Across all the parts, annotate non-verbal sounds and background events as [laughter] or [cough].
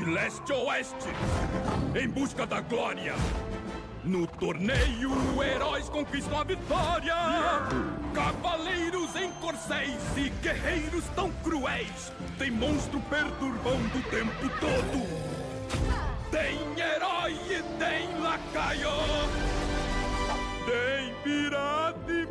de leste a oeste, em busca da glória. No torneio, heróis conquistam a vitória. Cavaleiros em corcéis e guerreiros tão cruéis. Tem monstro perturbando o tempo todo. Tem herói e tem lacaio. Tem pirata e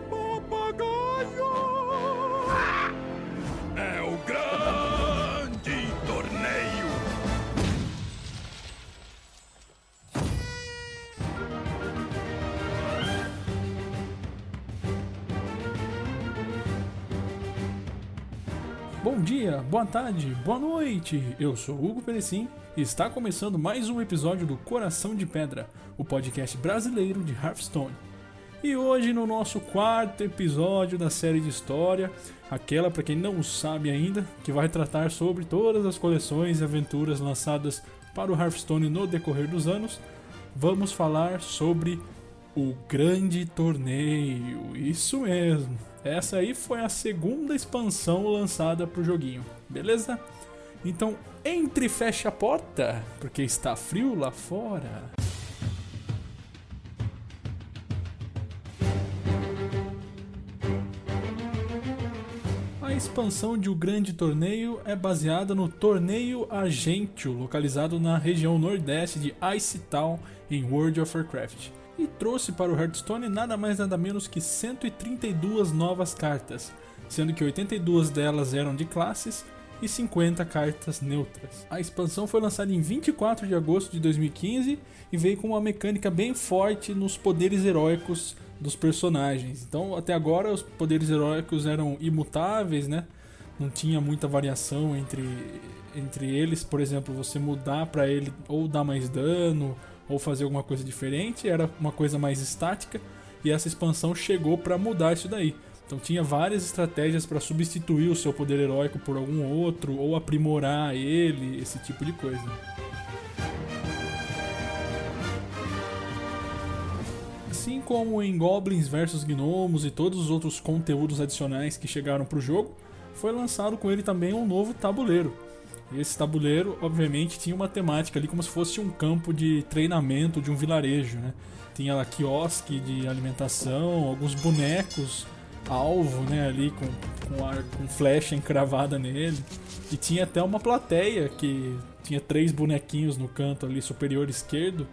Bom dia, boa tarde, boa noite. Eu sou Hugo Perecim e está começando mais um episódio do Coração de Pedra, o podcast brasileiro de Hearthstone. E hoje no nosso quarto episódio da série de história, aquela para quem não sabe ainda, que vai tratar sobre todas as coleções e aventuras lançadas para o Hearthstone no decorrer dos anos, vamos falar sobre o Grande Torneio. Isso mesmo. Essa aí foi a segunda expansão lançada para o joguinho, beleza? Então entre e feche a porta, porque está frio lá fora. A expansão de O Grande Torneio é baseada no Torneio Argentio, localizado na região nordeste de Ice Town, em World of Warcraft, e trouxe para o Hearthstone nada mais nada menos que 132 novas cartas, sendo que 82 delas eram de classes e 50 cartas neutras. A expansão foi lançada em 24 de agosto de 2015 e veio com uma mecânica bem forte nos poderes heróicos dos personagens. Então, até agora, os poderes heróicos eram imutáveis, né? Não tinha muita variação entre, entre eles. Por exemplo, você mudar para ele ou dar mais dano ou fazer alguma coisa diferente, era uma coisa mais estática. E essa expansão chegou para mudar isso daí. Então tinha várias estratégias para substituir o seu poder heróico por algum outro ou aprimorar ele, esse tipo de coisa. Assim como em Goblins vs Gnomos e todos os outros conteúdos adicionais que chegaram para o jogo, foi lançado com ele também um novo tabuleiro. Esse tabuleiro, obviamente, tinha uma temática ali como se fosse um campo de treinamento de um vilarejo, né? Tinha lá quiosque de alimentação, alguns bonecos alvo, né, ali com, com, ar, com flecha encravada nele. E tinha até uma plateia que tinha três bonequinhos no canto ali superior esquerdo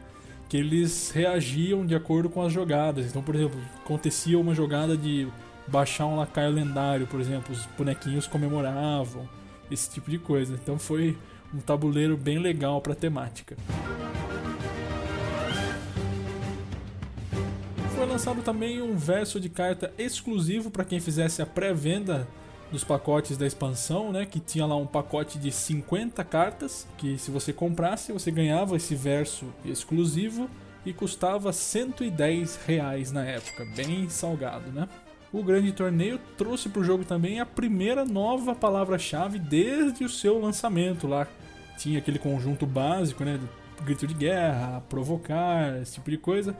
que eles reagiam de acordo com as jogadas. Então, por exemplo, acontecia uma jogada de baixar um lacaio lendário, por exemplo, os bonequinhos comemoravam, esse tipo de coisa. Então foi um tabuleiro bem legal para temática. foi lançado também um verso de carta exclusivo para quem fizesse a pré-venda dos pacotes da expansão, né, que tinha lá um pacote de 50 cartas, que se você comprasse, você ganhava esse verso exclusivo e custava 110 reais na época, bem salgado, né? O grande torneio trouxe para o jogo também a primeira nova palavra-chave desde o seu lançamento lá. Tinha aquele conjunto básico, né, grito de guerra, provocar, esse tipo de coisa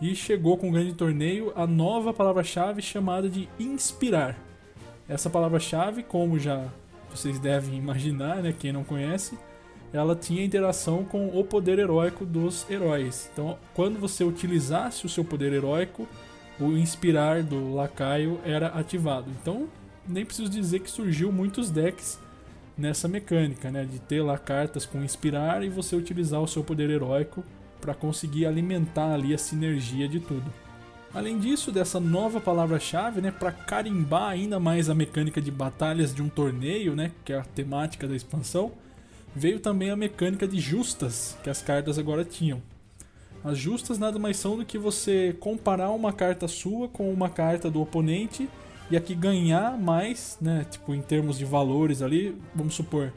e chegou com o grande torneio a nova palavra-chave chamada de inspirar. Essa palavra-chave, como já vocês devem imaginar, né, quem não conhece, ela tinha interação com o poder heróico dos heróis. Então, quando você utilizasse o seu poder heróico, o inspirar do lacaio era ativado. Então, nem preciso dizer que surgiu muitos decks nessa mecânica, né, de ter lá cartas com inspirar e você utilizar o seu poder heróico para conseguir alimentar ali a sinergia de tudo. Além disso, dessa nova palavra-chave, né, para carimbar ainda mais a mecânica de batalhas de um torneio, né, que é a temática da expansão, veio também a mecânica de justas que as cartas agora tinham. As justas nada mais são do que você comparar uma carta sua com uma carta do oponente e aqui ganhar mais, né, tipo em termos de valores ali, vamos supor,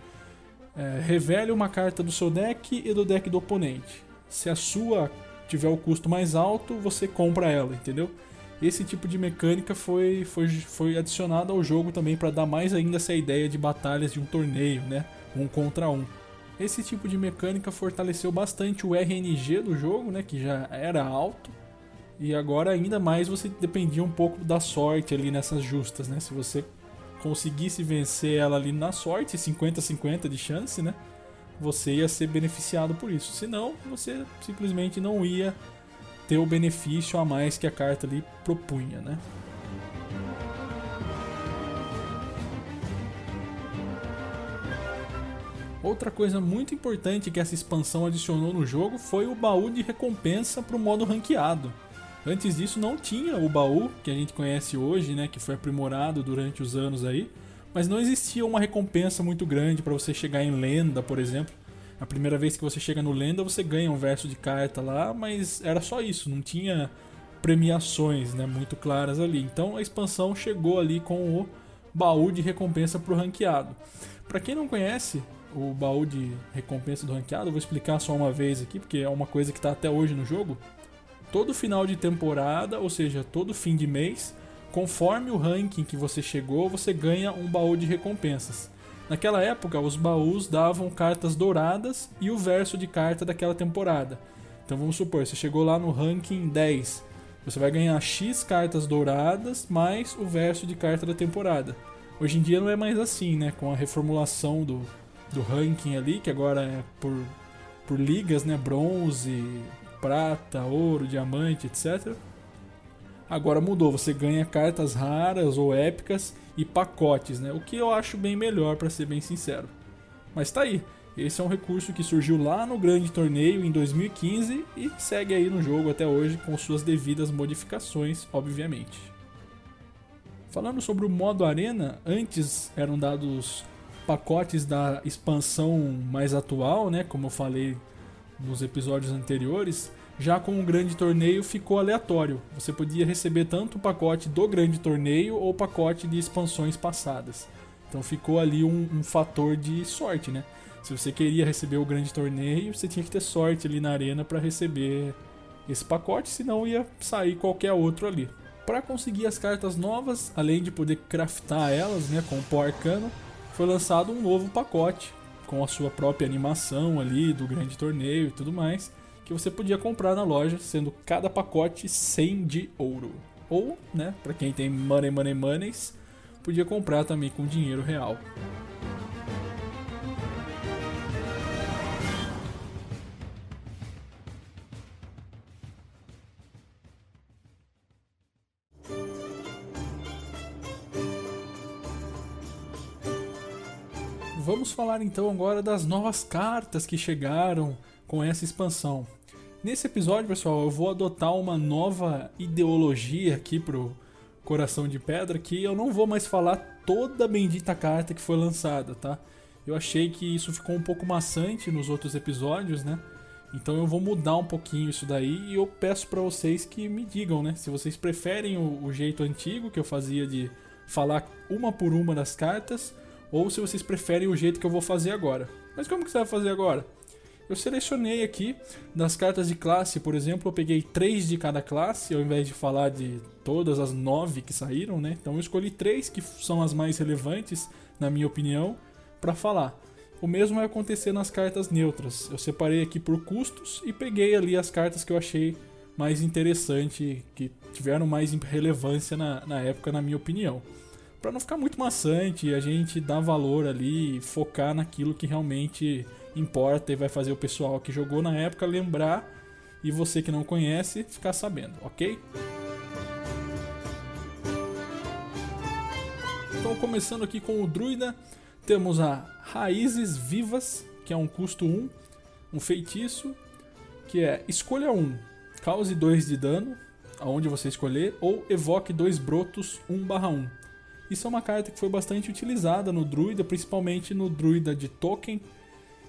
é, revele uma carta do seu deck e do deck do oponente se a sua tiver o custo mais alto, você compra ela, entendeu? Esse tipo de mecânica foi, foi, foi adicionado ao jogo também para dar mais ainda essa ideia de batalhas de um torneio, né? Um contra um. Esse tipo de mecânica fortaleceu bastante o RNG do jogo, né? Que já era alto. E agora ainda mais você dependia um pouco da sorte ali nessas justas, né? Se você conseguisse vencer ela ali na sorte, 50-50 de chance, né? você ia ser beneficiado por isso. Senão, você simplesmente não ia ter o benefício a mais que a carta ali propunha, né? Outra coisa muito importante que essa expansão adicionou no jogo foi o baú de recompensa para o modo ranqueado. Antes disso não tinha o baú que a gente conhece hoje, né, que foi aprimorado durante os anos aí, mas não existia uma recompensa muito grande para você chegar em lenda, por exemplo. A primeira vez que você chega no lenda, você ganha um verso de carta lá, mas era só isso, não tinha premiações, né, muito claras ali. Então a expansão chegou ali com o baú de recompensa para o ranqueado. Para quem não conhece, o baú de recompensa do ranqueado, vou explicar só uma vez aqui, porque é uma coisa que está até hoje no jogo. Todo final de temporada, ou seja, todo fim de mês, conforme o ranking que você chegou, você ganha um baú de recompensas. Naquela época, os baús davam cartas douradas e o verso de carta daquela temporada. Então vamos supor, você chegou lá no ranking 10, você vai ganhar X cartas douradas mais o verso de carta da temporada. Hoje em dia não é mais assim, né? Com a reformulação do, do ranking ali, que agora é por, por ligas, né? Bronze, prata, ouro, diamante, etc. Agora mudou, você ganha cartas raras ou épicas e pacotes, né? O que eu acho bem melhor, para ser bem sincero. Mas tá aí. Esse é um recurso que surgiu lá no grande torneio em 2015 e segue aí no jogo até hoje com suas devidas modificações, obviamente. Falando sobre o modo arena, antes eram dados pacotes da expansão mais atual, né? Como eu falei nos episódios anteriores, já com o grande torneio ficou aleatório. Você podia receber tanto o pacote do grande torneio ou o pacote de expansões passadas. Então ficou ali um, um, fator de sorte, né? Se você queria receber o grande torneio, você tinha que ter sorte ali na arena para receber esse pacote, senão ia sair qualquer outro ali. Para conseguir as cartas novas, além de poder craftar elas, né, com o pó arcano, foi lançado um novo pacote com a sua própria animação ali do grande torneio e tudo mais, que você podia comprar na loja, sendo cada pacote 100 de ouro. Ou, né, para quem tem money, money, moneys, podia comprar também com dinheiro real. Vamos falar então agora das novas cartas que chegaram com essa expansão. Nesse episódio, pessoal, eu vou adotar uma nova ideologia aqui pro Coração de Pedra, que eu não vou mais falar toda a bendita carta que foi lançada, tá? Eu achei que isso ficou um pouco maçante nos outros episódios, né? Então eu vou mudar um pouquinho isso daí e eu peço para vocês que me digam, né? Se vocês preferem o, o jeito antigo que eu fazia de falar uma por uma das cartas ou se vocês preferem o jeito que eu vou fazer agora. Mas como que você vai fazer agora? Eu selecionei aqui das cartas de classe, por exemplo, eu peguei três de cada classe, ao invés de falar de todas as nove que saíram, né? Então eu escolhi três que são as mais relevantes, na minha opinião, para falar. O mesmo vai acontecer nas cartas neutras. Eu separei aqui por custos e peguei ali as cartas que eu achei mais interessante, que tiveram mais relevância na, na época, na minha opinião para não ficar muito maçante e a gente dar valor ali, focar naquilo que realmente importa e vai fazer o pessoal que jogou na época lembrar e você que não conhece ficar sabendo, ok? Então, começando aqui com o Druida, temos a Raízes Vivas, que é um custo 1, um feitiço, que é escolha 1, cause 2 de dano, aonde você escolher, ou evoque dois brotos 1/1. Isso é uma carta que foi bastante utilizada no Druida, principalmente no Druida de Token.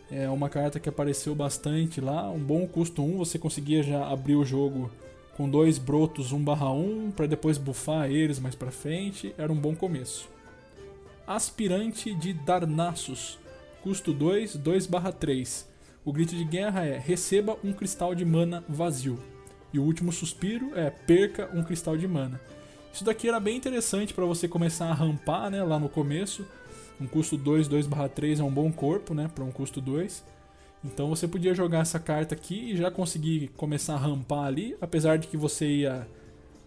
É uma carta que apareceu bastante lá, um bom custo 1, você conseguia já abrir o jogo com dois brotos 1/1 para depois buffar eles mais para frente, era um bom começo. Aspirante de Darnassus, custo 2, 2/3. O grito de guerra é: receba um cristal de mana vazio. E o último suspiro é: perca um cristal de mana. Isso daqui era bem interessante para você começar a rampar, né, lá no começo. Um custo 2, 2/3 é um bom corpo, né, para um custo 2. Então você podia jogar essa carta aqui e já conseguir começar a rampar ali, apesar de que você ia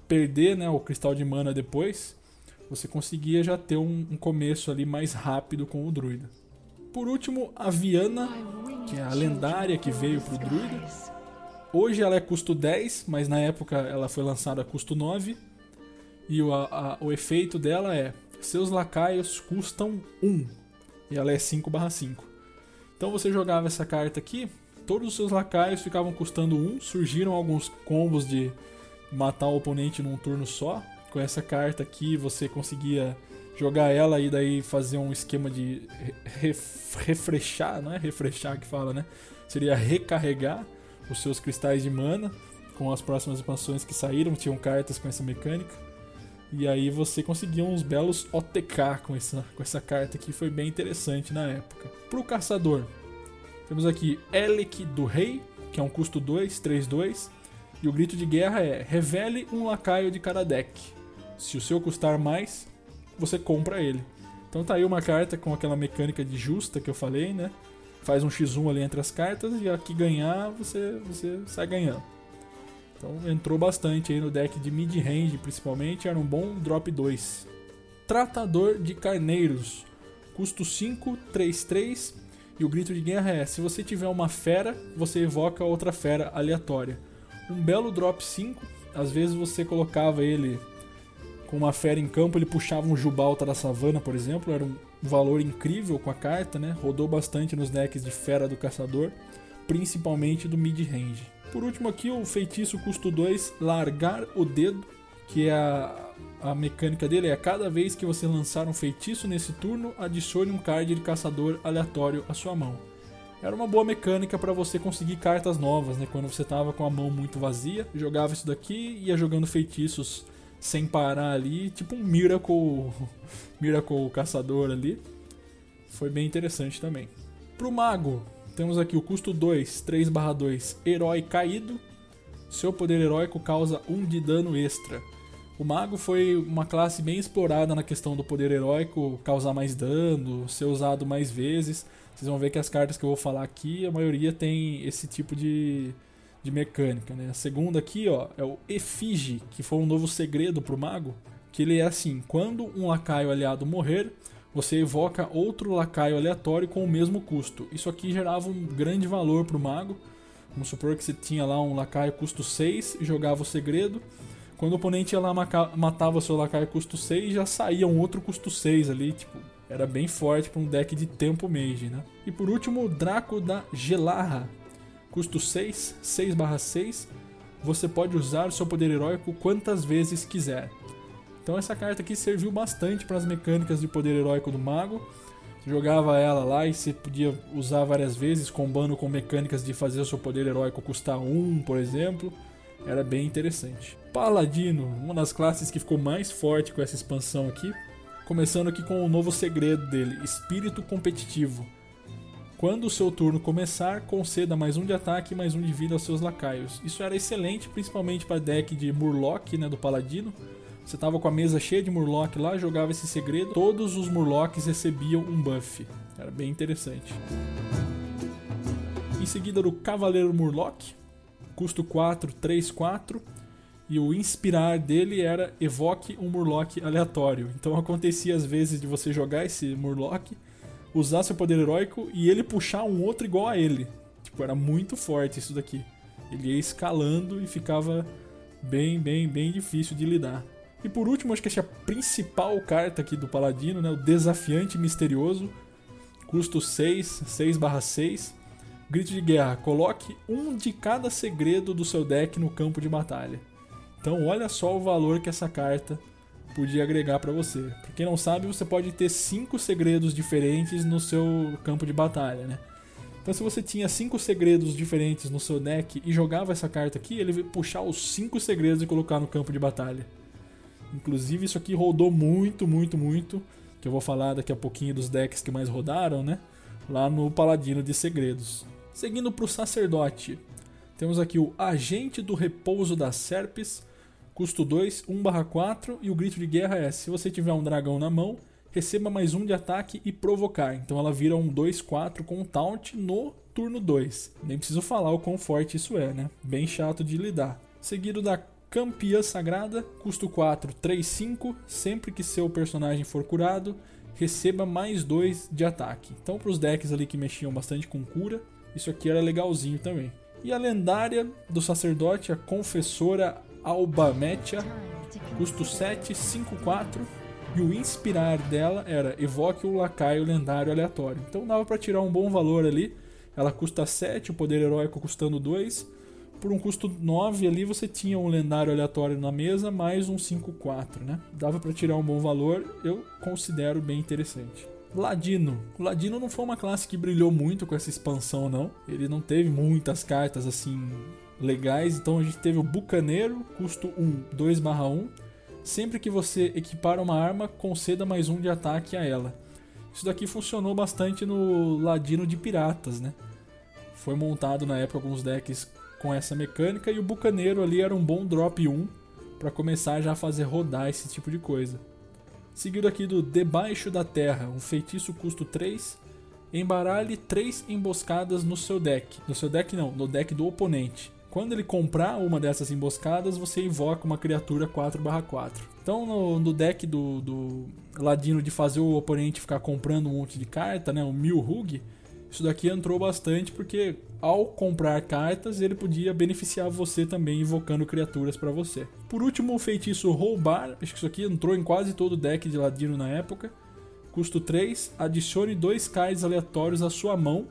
perder, né, o cristal de mana depois. Você conseguia já ter um, um começo ali mais rápido com o druida. por último, a Viana, que é a lendária que veio pro druida. Hoje ela é custo 10, mas na época ela foi lançada a custo 9. E o, a, o efeito dela é: seus lacaios custam 1. E ela é 5/5. Então você jogava essa carta aqui, todos os seus lacaios ficavam custando 1. Surgiram alguns combos de matar o oponente num turno só. Com essa carta aqui você conseguia jogar ela e daí fazer um esquema de ref, refreshar, não é refreshar que fala, né? Seria recarregar os seus cristais de mana com as próximas expansões que saíram, tinham cartas com essa mecânica. E aí você conseguia uns belos OTK com essa, com essa carta que foi bem interessante na época. Pro caçador, temos aqui Elec do Rei, que é um custo 2, 3, 2. E o grito de guerra é: revele um lacaio de cada deck. Se o seu custar mais, você compra ele. Então tá aí uma carta com aquela mecânica de justa que eu falei, né? Faz um x1 ali entre as cartas e a que ganhar, você, você sai ganhando. Então entrou bastante aí no deck de mid-range, principalmente, era um bom drop 2. Tratador de Carneiros, custo 5, 3, 3. E o grito de guerra é: se você tiver uma fera, você evoca outra fera aleatória. Um belo drop 5, às vezes você colocava ele com uma fera em campo, ele puxava um Jubalta da savana, por exemplo, era um valor incrível com a carta, né? Rodou bastante nos decks de fera do caçador, principalmente do mid-range. Por último aqui, o feitiço custo 2, largar o dedo, que é a, a mecânica dele é cada vez que você lançar um feitiço nesse turno, adicione um card de caçador aleatório à sua mão. Era uma boa mecânica para você conseguir cartas novas, né? Quando você tava com a mão muito vazia, jogava isso daqui ia jogando feitiços sem parar ali, tipo um Miracle, [laughs] Miracle Caçador ali. Foi bem interessante também. Pro Mago, temos aqui o custo 2, 3/2, Herói Caído. Seu poder heróico causa 1 de dano extra. O Mago foi uma classe bem explorada na questão do poder heróico causar mais dano, ser usado mais vezes. Vocês vão ver que as cartas que eu vou falar aqui, a maioria tem esse tipo de, de mecânica, né? A segunda aqui, ó, é o Efige, que foi um novo segredo pro mago, que ele é assim, quando um lacaio aliado morrer, você evoca outro lacaio aleatório com o mesmo custo. Isso aqui gerava um grande valor pro mago. Vamos supor que você tinha lá um lacaio custo 6 e jogava o segredo. Quando o oponente ia lá matava o seu lacaio custo 6, já saía um outro custo 6 ali, tipo, era bem forte para um deck de tempo mage, né? E por último, o Draco da Gelarra, custo 6, 6/6, você pode usar o seu poder heróico quantas vezes quiser. Então essa carta aqui serviu bastante para as mecânicas de poder heróico do mago. Você jogava ela lá e você podia usar várias vezes, combando com mecânicas de fazer o seu poder heróico custar 1, por exemplo. Era bem interessante. Paladino, uma das classes que ficou mais forte com essa expansão aqui. Começando aqui com o novo segredo dele, Espírito Competitivo. Quando o seu turno começar, conceda mais um de ataque e mais um de vida aos seus lacaios. Isso era excelente, principalmente para deck de Murloc, né, do Paladino. Você tava com a mesa cheia de Murloc lá, jogava esse segredo, todos os Murlocs recebiam um buff. Era bem interessante. Em seguida do Cavaleiro Murloc, custo 4, 3, 4. E o inspirar dele era evoque um Murloc aleatório. Então acontecia às vezes de você jogar esse Murloc usar seu poder heróico e ele puxar um outro igual a ele. Tipo, era muito forte isso daqui. Ele ia escalando e ficava bem, bem, bem difícil de lidar. E por último, acho que essa é a principal carta aqui do Paladino, né? O Desafiante Misterioso. Custo 6, 6/6. Grito de guerra. Coloque um de cada segredo do seu deck no campo de batalha. Então olha só o valor que essa carta podia agregar para você. Pra quem não sabe, você pode ter cinco segredos diferentes no seu campo de batalha, né? Então, se você tinha cinco segredos diferentes no seu deck e jogava essa carta aqui, ele ia puxar os cinco segredos e colocar no campo de batalha. Inclusive, isso aqui rodou muito, muito, muito. Que eu vou falar daqui a pouquinho dos decks que mais rodaram, né? Lá no Paladino de Segredos. Seguindo para o Sacerdote, temos aqui o Agente do Repouso das Serpes Custo 2, 1/4 e o grito de guerra é: se você tiver um dragão na mão, receba mais um de ataque e provocar. Então ela vira um 2/4 com taunt no turno 2. Nem preciso falar o quão forte isso é, né? Bem chato de lidar. Seguido da Campeã Sagrada, custo 4, 3, 5. Sempre que seu personagem for curado, receba mais 2 de ataque. Então, para os decks ali que mexiam bastante com cura, isso aqui era legalzinho também. E a lendária do sacerdote, a confessora Albametia, custo 7, 5, 4. E o inspirar dela era evoque o lacaio lendário aleatório. Então dava para tirar um bom valor ali. Ela custa 7, o poder heróico custando 2. Por um custo 9 ali você tinha um lendário aleatório na mesa, mais um 5-4, né? Dava para tirar um bom valor, eu considero bem interessante. Ladino. O Ladino não foi uma classe que brilhou muito com essa expansão, não. Ele não teve muitas cartas assim legais, então a gente teve o Bucaneiro, custo 1, 2/1. Sempre que você equipar uma arma, conceda mais um de ataque a ela. Isso daqui funcionou bastante no Ladino de Piratas, né? Foi montado na época alguns decks com essa mecânica e o Bucaneiro ali era um bom drop 1 para começar já a fazer rodar esse tipo de coisa. Seguido aqui do Debaixo da Terra, um feitiço custo 3. Embaralhe 3 emboscadas no seu deck. No seu deck não, no deck do oponente. Quando ele comprar uma dessas emboscadas, você invoca uma criatura 4/4. Então, no, no deck do, do, Ladino de fazer o oponente ficar comprando um monte de carta, né, o Milhug, isso daqui entrou bastante porque ao comprar cartas ele podia beneficiar você também invocando criaturas para você. Por último, o feitiço roubar, acho que isso aqui entrou em quase todo o deck de ladino na época. Custo 3, adicione dois cards aleatórios à sua mão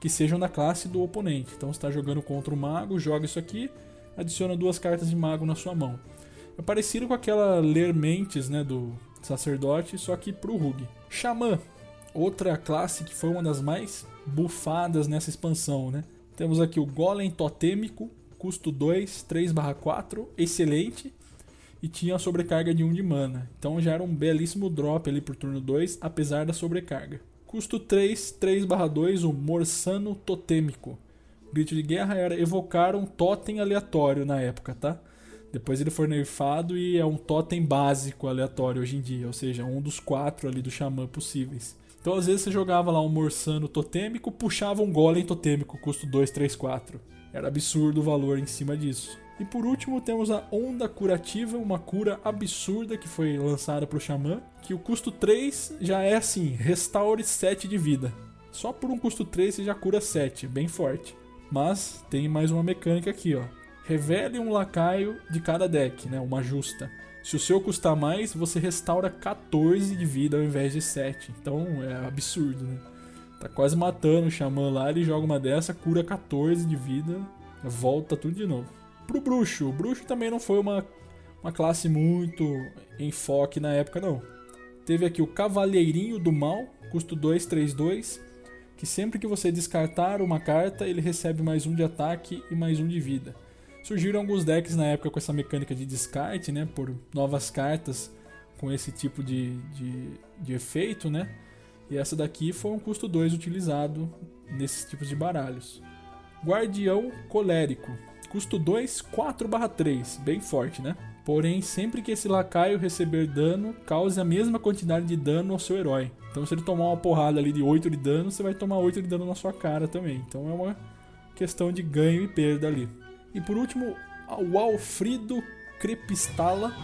que sejam da classe do oponente. Então está jogando contra o mago, joga isso aqui, adiciona duas cartas de mago na sua mão. É parecido com aquela ler mentes, né, do sacerdote, só que pro Rug. Xamã, outra classe que foi uma das mais bufadas nessa expansão, né? Temos aqui o Golem Totêmico, custo 2, 3/4, excelente. E tinha a sobrecarga de 1 de mana. Então já era um belíssimo drop ali por turno 2, apesar da sobrecarga. Custo 3, 3/2, o Morsano Totêmico. Grito de guerra era evocar um totem aleatório na época, tá? Depois ele foi nerfado e é um totem básico aleatório hoje em dia, ou seja, um dos quatro ali do Xamã possíveis. Então às vezes você jogava lá um Morsano totêmico, puxava um Golem totêmico, custo 2, 3, 4. Era absurdo o valor em cima disso. E por último temos a Onda Curativa, uma cura absurda que foi lançada para o Xamã, que o custo 3 já é assim, restaure 7 de vida. Só por um custo 3 você já cura 7, bem forte. Mas tem mais uma mecânica aqui, ó. Revele um lacaio de cada deck, né? Uma justa. Se o seu custar mais, você restaura 14 de vida ao invés de 7. Então é absurdo, né? Tá quase matando o Xamã lá, ele joga uma dessa, cura 14 de vida, volta tudo de novo. Pro bruxo, o bruxo também não foi uma, uma classe muito em foque na época, não. Teve aqui o Cavaleirinho do Mal, custo 232, que sempre que você descartar uma carta, ele recebe mais um de ataque e mais um de vida. Surgiram alguns decks na época com essa mecânica de descarte, né? Por novas cartas com esse tipo de, de, de efeito, né? E essa daqui foi um custo 2 utilizado nesses tipos de baralhos. Guardião Colérico. Custo 2, 4/3. Bem forte, né? Porém, sempre que esse lacaio receber dano, cause a mesma quantidade de dano ao seu herói. Então, se ele tomar uma porrada ali de 8 de dano, você vai tomar 8 de dano na sua cara também. Então, é uma questão de ganho e perda ali. E por último, o Alfrido Crepistala,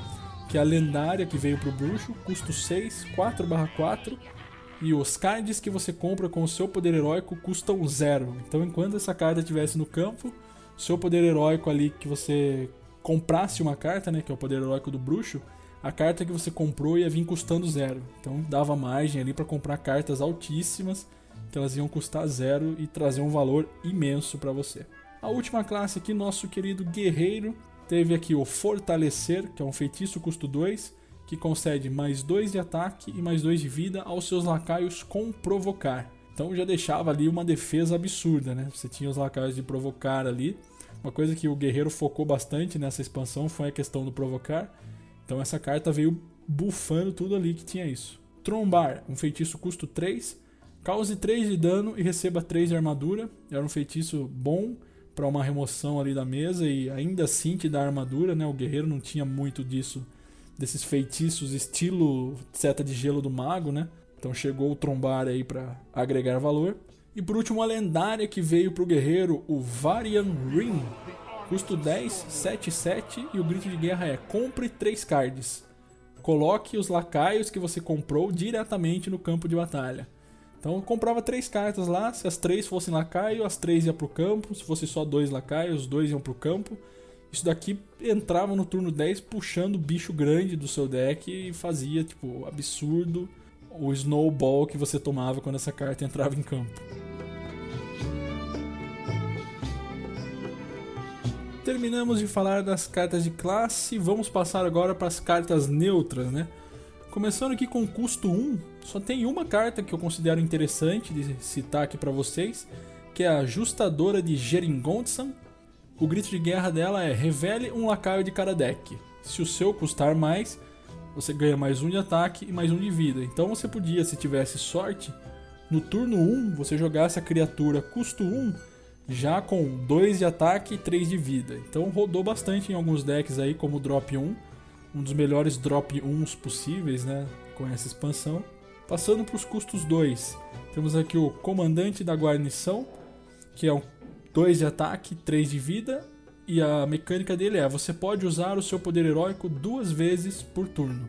que é a lendária que veio pro bruxo, custo 6, 4/4. E os cards que você compra com o seu poder heróico custam 0. Então enquanto essa carta estivesse no campo, seu poder heróico ali que você comprasse uma carta, né, que é o poder heróico do bruxo, a carta que você comprou ia vir custando zero. Então dava margem ali para comprar cartas altíssimas que elas iam custar zero e trazer um valor imenso para você. A última classe aqui, nosso querido guerreiro, teve aqui o Fortalecer, que é um feitiço custo 2, que concede mais 2 de ataque e mais 2 de vida aos seus lacaios com provocar. Então já deixava ali uma defesa absurda, né? Você tinha os lacaios de provocar ali. Uma coisa que o guerreiro focou bastante nessa expansão foi a questão do provocar. Então essa carta veio bufando tudo ali que tinha isso. Trombar, um feitiço custo 3, cause 3 de dano e receba 3 de armadura. Era um feitiço bom para uma remoção ali da mesa e ainda assim te dá armadura, né? O guerreiro não tinha muito disso, desses feitiços estilo seta de gelo do mago, né? Então chegou o trombar aí para agregar valor. E por último a lendária que veio pro guerreiro, o Varian Ring. Custo 10, 7, 7 e o grito de guerra é compre 3 cards. coloque os lacaios que você comprou diretamente no campo de batalha. Então comprava três cartas lá, se as três fossem lacaio, as três iam pro campo, se fosse só dois lacaios, os dois iam pro campo. Isso daqui entrava no turno 10 puxando bicho grande do seu deck e fazia, tipo, absurdo o snowball que você tomava quando essa carta entrava em campo. Terminamos de falar das cartas de classe, vamos passar agora para as cartas neutras, né? Começando aqui com custo 1, só tem uma carta que eu considero interessante de citar aqui para vocês, que é a Ajustadora de Geringonsan. O grito de guerra dela é revele um lacaio de cada deck. Se o seu custar mais, você ganha mais um de ataque e mais um de vida. Então você podia, se tivesse sorte, no turno 1 você jogasse a criatura custo 1 já com 2 de ataque e 3 de vida. Então rodou bastante em alguns decks aí, como o Drop 1, um dos melhores Drop 1s possíveis, né, com essa expansão. Passando para os custos 2, temos aqui o Comandante da Guarnição, que é um 2 de ataque, 3 de vida, e a mecânica dele é: você pode usar o seu poder heróico duas vezes por turno.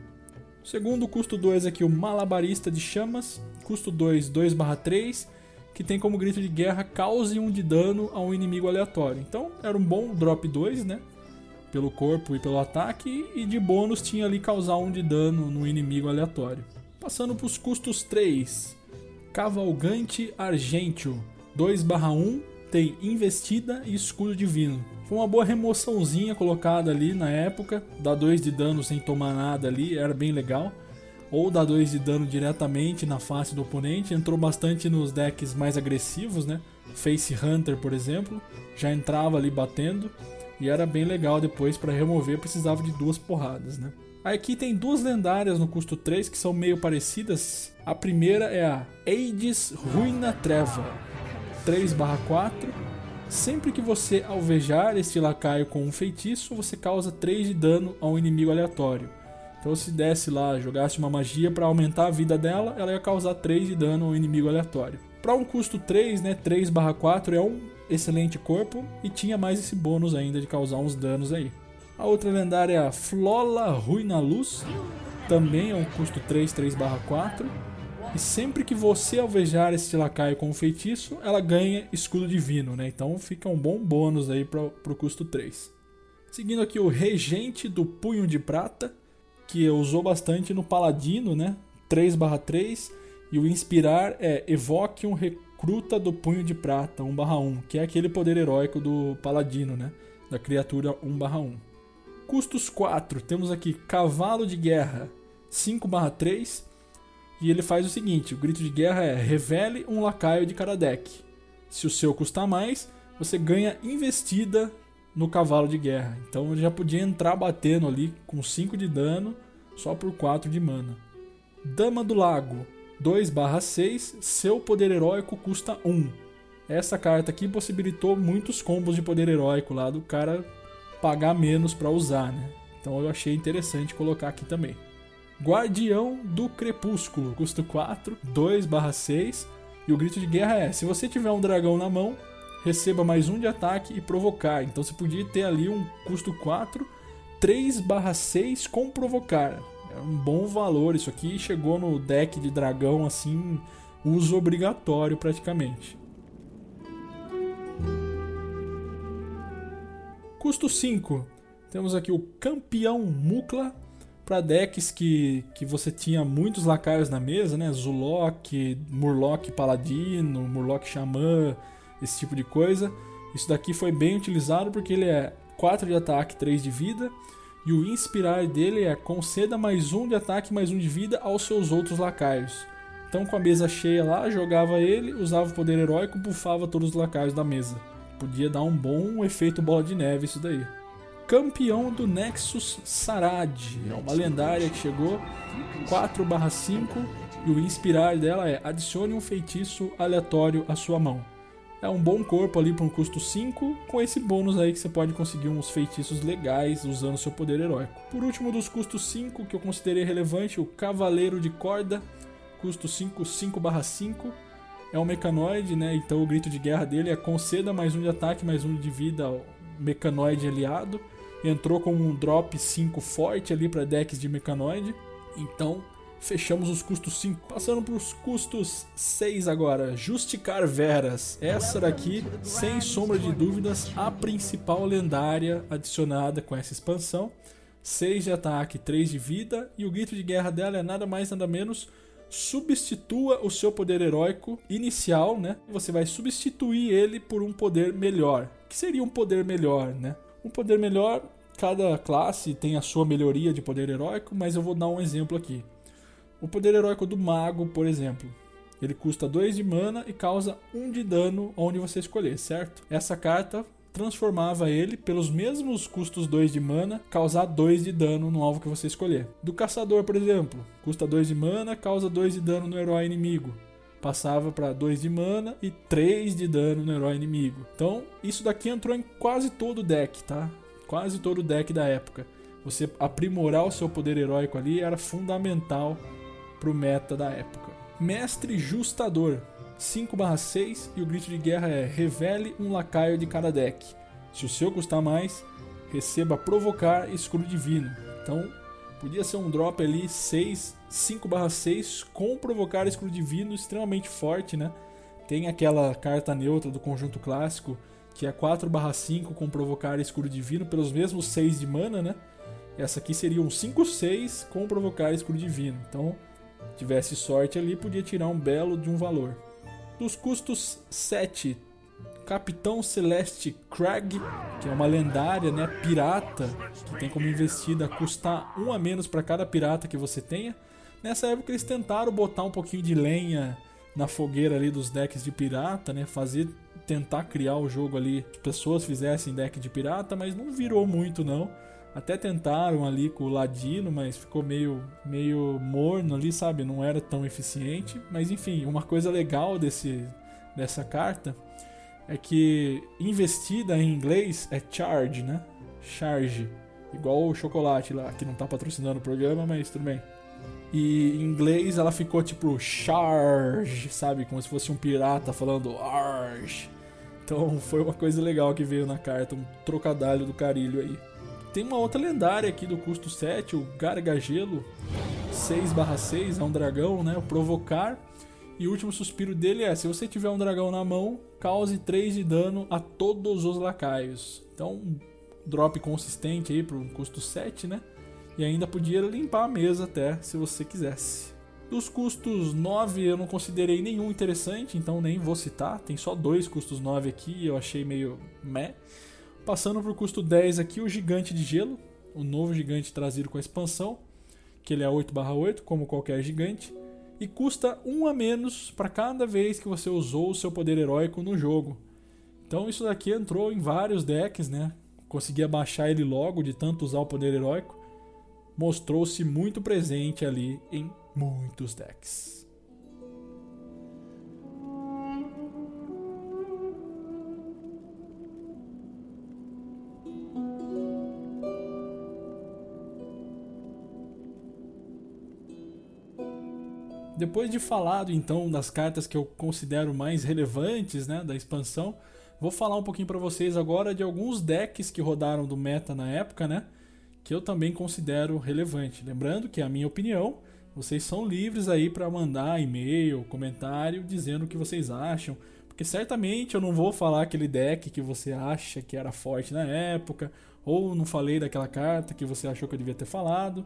Segundo custo 2 aqui, o Malabarista de Chamas, custo 2, 2/3 que tem como grito de guerra cause um de dano a um inimigo aleatório. Então era um bom drop 2, né? Pelo corpo e pelo ataque, e de bônus tinha ali causar um de dano no inimigo aleatório. Passando para os custos 3. Cavalgante Argentio 2/1 tem investida e escudo divino. Foi uma boa remoçãozinha colocada ali na época, dá 2 de dano sem tomar nada ali, era bem legal ou dá 2 de dano diretamente na face do oponente. Entrou bastante nos decks mais agressivos, né? Face Hunter, por exemplo, já entrava ali batendo e era bem legal depois para remover, precisava de duas porradas, né? Aqui tem duas lendárias no custo 3 que são meio parecidas. A primeira é a Aegis Ruina Treva, 3/4. Sempre que você alvejar este lacaio com um feitiço, você causa 3 de dano a um inimigo aleatório. Então se desse lá, jogasse uma magia para aumentar a vida dela, ela ia causar 3 de dano ao inimigo aleatório. Para um custo 3, né, 3/4 é um excelente corpo e tinha mais esse bônus ainda de causar uns danos aí. A outra lendária é a Flola Ruina Luz, também é um custo 3, 3/4. E sempre que você alvejar esse lacaio com um feitiço, ela ganha escudo divino, né? Então fica um bom bônus aí para o custo 3. Seguindo aqui o Regente do Punho de Prata, que usou bastante no Paladino, né? 3/3 e o inspirar é evoque um recruta do punho de prata 1/1, que é aquele poder heróico do Paladino, né? Da criatura 1/1. Custos 4, temos aqui cavalo de guerra 5/3 e ele faz o seguinte: o grito de guerra é revele um lacaio de cada deck. Se o seu custar mais, você ganha investida no cavalo de guerra. Então ele já podia entrar batendo ali com 5 de dano só por 4 de mana. Dama do Lago 2/6, seu poder heróico custa 1. Essa carta aqui possibilitou muitos combos de poder heróico lá do cara pagar menos para usar, né? Então eu achei interessante colocar aqui também. Guardião do Crepúsculo, custo 4, 2/6, e o grito de guerra é: se você tiver um dragão na mão, receba mais um de ataque e provocar. Então você podia ter ali um custo 4, 3/6 com provocar. É um bom valor isso aqui. Chegou no deck de dragão assim, uso obrigatório praticamente. Custo 5. Temos aqui o Campeão Mukla para decks que, que você tinha muitos lacaios na mesa, né? Zulok, Murloc Paladino, Murloc Xamã, esse tipo de coisa. Isso daqui foi bem utilizado porque ele é 4 de ataque, 3 de vida. E o inspirar dele é conceda mais um de ataque, mais um de vida aos seus outros lacaios. Então, com a mesa cheia lá, jogava ele, usava o poder heróico, bufava todos os lacaios da mesa. Podia dar um bom efeito bola de neve isso daí. Campeão do Nexus Sarad. É uma lendária que chegou 4/5 e o inspirar dela é adicione um feitiço aleatório à sua mão é um bom corpo ali para um custo 5, com esse bônus aí que você pode conseguir uns feitiços legais usando seu poder heróico. Por último dos custos 5, que eu considerei relevante, o Cavaleiro de Corda, custo 5, 5/5. É um mecanoide, né? Então o grito de guerra dele é conceda mais um de ataque, mais um de vida ao mecanoide aliado. entrou como um drop 5 forte ali para decks de mecanoide. Então, fechamos os custos 5. Passando para os custos 6 agora. Justicar Veras. Essa daqui, sem sombra de dúvidas, a principal lendária adicionada com essa expansão. 6 de ataque, 3 de vida. E o grito de guerra dela é nada mais nada menos substitua o seu poder heróico inicial, né? Você vai substituir ele por um poder melhor. Que seria um poder melhor, né? Um poder melhor, cada classe tem a sua melhoria de poder heróico, mas eu vou dar um exemplo aqui. O poder heróico do mago, por exemplo, ele custa 2 de mana e causa 1 um de dano onde você escolher, certo? Essa carta transformava ele, pelos mesmos custos 2 de mana, causar 2 de dano no alvo que você escolher. Do caçador, por exemplo, custa 2 de mana, causa 2 de dano no herói inimigo. Passava para 2 de mana e 3 de dano no herói inimigo. Então, isso daqui entrou em quase todo o deck, tá? Quase todo o deck da época. Você aprimorar o seu poder heróico ali era fundamental pro meta da época. Mestre Justador. 5/6 e o grito de guerra é revele um lacaio de cada deck. Se o seu custar mais, receba provocar escudo divino. Então, podia ser um drop ali 6, 5/6 com provocar escudo divino extremamente forte, né? Tem aquela carta neutra do conjunto clássico que é 4/5 com provocar escudo divino pelos mesmos 6 de mana, né? Essa aqui seria um 5/6 com provocar escudo divino. Então, tivesse sorte ali, podia tirar um belo de um valor. Dos custos 7, Capitão Celeste Crag, que é uma lendária, né, pirata, que tem como investida custar um a menos para cada pirata que você tenha. Nessa época eles tentaram botar um pouquinho de lenha na fogueira ali dos decks de pirata, né, fazer tentar criar o jogo ali, as pessoas fizessem deck de pirata, mas não virou muito não. Até tentaram ali com o Ladino, mas ficou meio, meio morno ali, sabe? Não era tão eficiente. Mas enfim, uma coisa legal desse, dessa carta é que investida em inglês é charge, né? Charge. Igual o chocolate lá, que não tá patrocinando o programa, mas tudo bem. E em inglês ela ficou tipo charge, sabe? Como se fosse um pirata falando arge. Então foi uma coisa legal que veio na carta, um trocadilho do carilho aí. Tem uma outra lendária aqui do custo 7, o Gargagelo 6/6, é um dragão, né? O provocar. E o último suspiro dele é: se você tiver um dragão na mão, cause 3 de dano a todos os lacaios. Então, um drop consistente aí pro custo 7, né? E ainda podia limpar a mesa até, se você quisesse. Dos custos 9 eu não considerei nenhum interessante, então nem vou citar. Tem só dois custos 9 aqui, eu achei meio meh. Passando o custo 10 aqui, o Gigante de Gelo, o novo gigante trazido com a expansão, que ele é 8/8, como qualquer gigante, e custa 1 a menos para cada vez que você usou o seu poder heróico no jogo. Então isso daqui entrou em vários decks, né? Conseguia baixar ele logo de tanto usar o poder heróico. Mostrou-se muito presente ali em muitos decks. Depois de falado então das cartas que eu considero mais relevantes, né, da expansão, vou falar um pouquinho para vocês agora de alguns decks que rodaram do meta na época, né, que eu também considero relevante. Lembrando que é a minha opinião, vocês são livres aí para mandar e-mail, comentário dizendo o que vocês acham, porque certamente eu não vou falar aquele deck que você acha que era forte na época, ou não falei daquela carta que você achou que eu devia ter falado.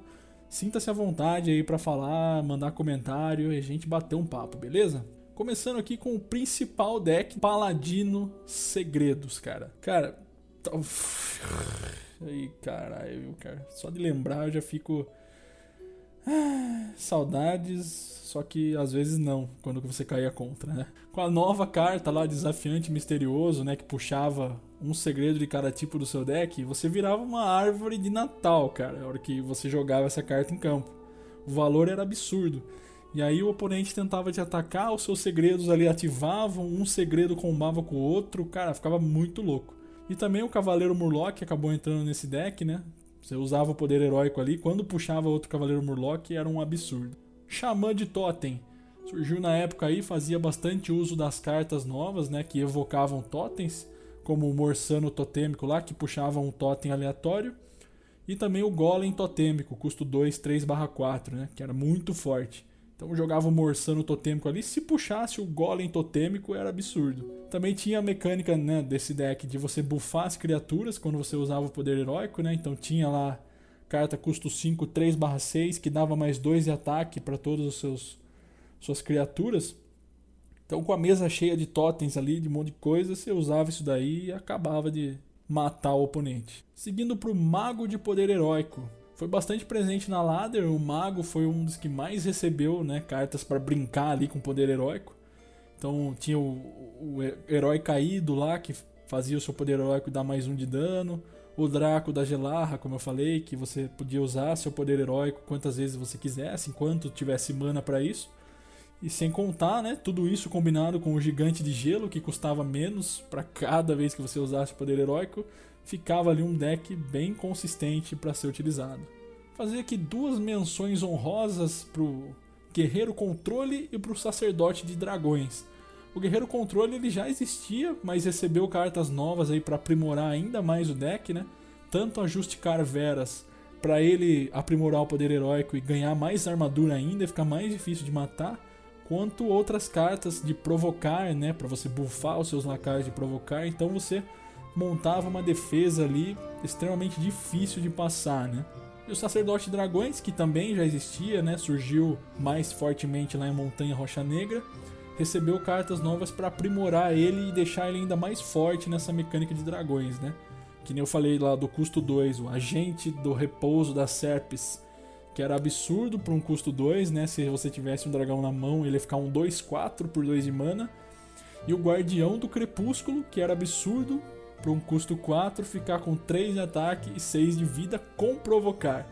Sinta-se à vontade aí para falar, mandar comentário e a gente bater um papo, beleza? Começando aqui com o principal deck, Paladino Segredos, cara. Cara, tá... [sighs] Aí, caralho, cara. Só de lembrar eu já fico. Ah, [sighs] saudades, só que às vezes não, quando você caía contra, né? Com a nova carta lá, desafiante misterioso, né? Que puxava um segredo de cada tipo do seu deck, você virava uma árvore de Natal, cara, na hora que você jogava essa carta em campo. O valor era absurdo. E aí o oponente tentava te atacar, os seus segredos ali ativavam, um segredo combava com o outro, cara, ficava muito louco. E também o Cavaleiro Murloc acabou entrando nesse deck, né? Você usava o poder heróico ali, quando puxava outro Cavaleiro Murloc era um absurdo. Xamã de Totem. Surgiu na época aí, fazia bastante uso das cartas novas, né, que evocavam totens como o Morsano Totêmico lá, que puxava um totem aleatório, e também o Golem Totêmico, custo 2, 3/4, né, que era muito forte. Então jogava o Morsano Totêmico ali, se puxasse o Golem Totêmico era absurdo. Também tinha a mecânica né, desse deck de você buffar as criaturas quando você usava o poder heróico, né? Então tinha lá carta custo 5, 3/6, que dava mais 2 de ataque para todas as suas criaturas. Então, com a mesa cheia de totens ali, de um monte de coisa, você usava isso daí e acabava de matar o oponente. Seguindo para o Mago de Poder Heróico. Foi bastante presente na ladder, o Mago foi um dos que mais recebeu né, cartas para brincar ali com poder heróico. Então tinha o, o herói caído lá, que fazia o seu poder heróico dar mais um de dano. O Draco da Gelarra, como eu falei, que você podia usar seu poder heróico quantas vezes você quisesse, enquanto tivesse mana para isso. E sem contar, né, tudo isso combinado com o gigante de gelo, que custava menos para cada vez que você usasse o poder heróico, ficava ali um deck bem consistente para ser utilizado. Fazer aqui duas menções honrosas pro Guerreiro Controle e pro Sacerdote de Dragões. O Guerreiro Controle ele já existia, mas recebeu cartas novas aí para aprimorar ainda mais o deck, né? Tanto ajuste Carveras para ele aprimorar o poder heróico e ganhar mais armadura ainda, ficar mais difícil de matar, quanto outras cartas de provocar, né, para você buffar os seus lacaios de provocar, então você montava uma defesa ali extremamente difícil de passar, né? E o Sacerdote Dragões, que também já existia, né, surgiu mais fortemente lá em Montanha Rocha Negra, recebeu cartas novas para aprimorar ele e deixar ele ainda mais forte nessa mecânica de dragões, né? Que nem eu falei lá do custo 2, o Agente do Repouso da Serpes, que era absurdo para um custo 2, né? Se você tivesse um dragão na mão, ele ia ficar um 2-4 por 2 de mana. E o Guardião do Crepúsculo, que era absurdo para um custo 4, ficar com 3 de ataque e 6 de vida com provocar.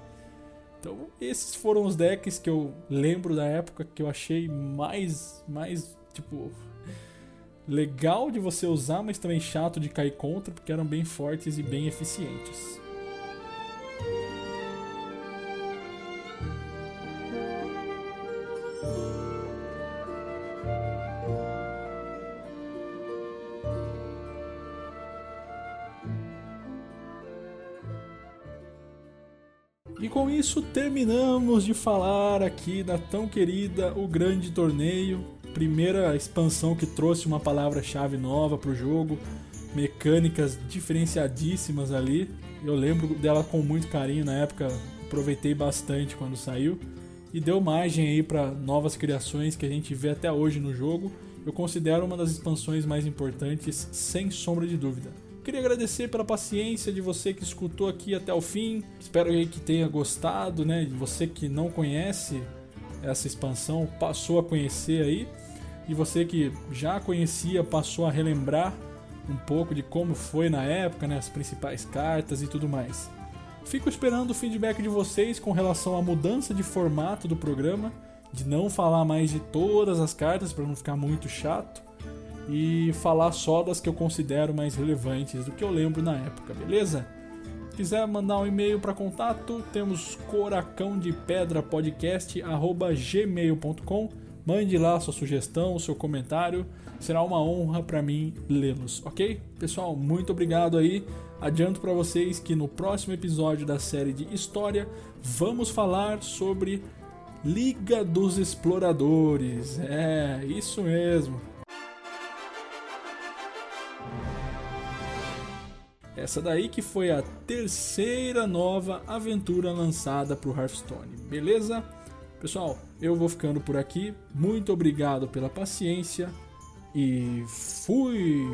Então, esses foram os decks que eu lembro da época que eu achei mais mais tipo legal de você usar, mas também chato de cair contra, porque eram bem fortes e bem eficientes. Isso terminamos de falar aqui da tão querida O Grande Torneio, primeira expansão que trouxe uma palavra-chave nova para o jogo, mecânicas diferenciadíssimas ali. Eu lembro dela com muito carinho na época, aproveitei bastante quando saiu e deu margem aí para novas criações que a gente vê até hoje no jogo. Eu considero uma das expansões mais importantes, sem sombra de dúvida. Queria agradecer pela paciência de você que escutou aqui até o fim. Espero que tenha gostado, né? Você que não conhece essa expansão, passou a conhecer aí. E você que já conhecia, passou a relembrar um pouco de como foi na época, né? As principais cartas e tudo mais. Fico esperando o feedback de vocês com relação à mudança de formato do programa, de não falar mais de todas as cartas para não ficar muito chato e falar só das que eu considero mais relevantes do que eu lembro na época, beleza? Quiser mandar um e-mail para contato, temos coracão de pedra podcast gmail.com. Mande lá sua sugestão, seu comentário, será uma honra para mim lê-los, ok? Pessoal, muito obrigado aí. Adianto para vocês que no próximo episódio da série de história vamos falar sobre Liga dos Exploradores. É, isso mesmo. Essa daí que foi a terceira nova aventura lançada para o Hearthstone, beleza? Pessoal, eu vou ficando por aqui. Muito obrigado pela paciência e fui!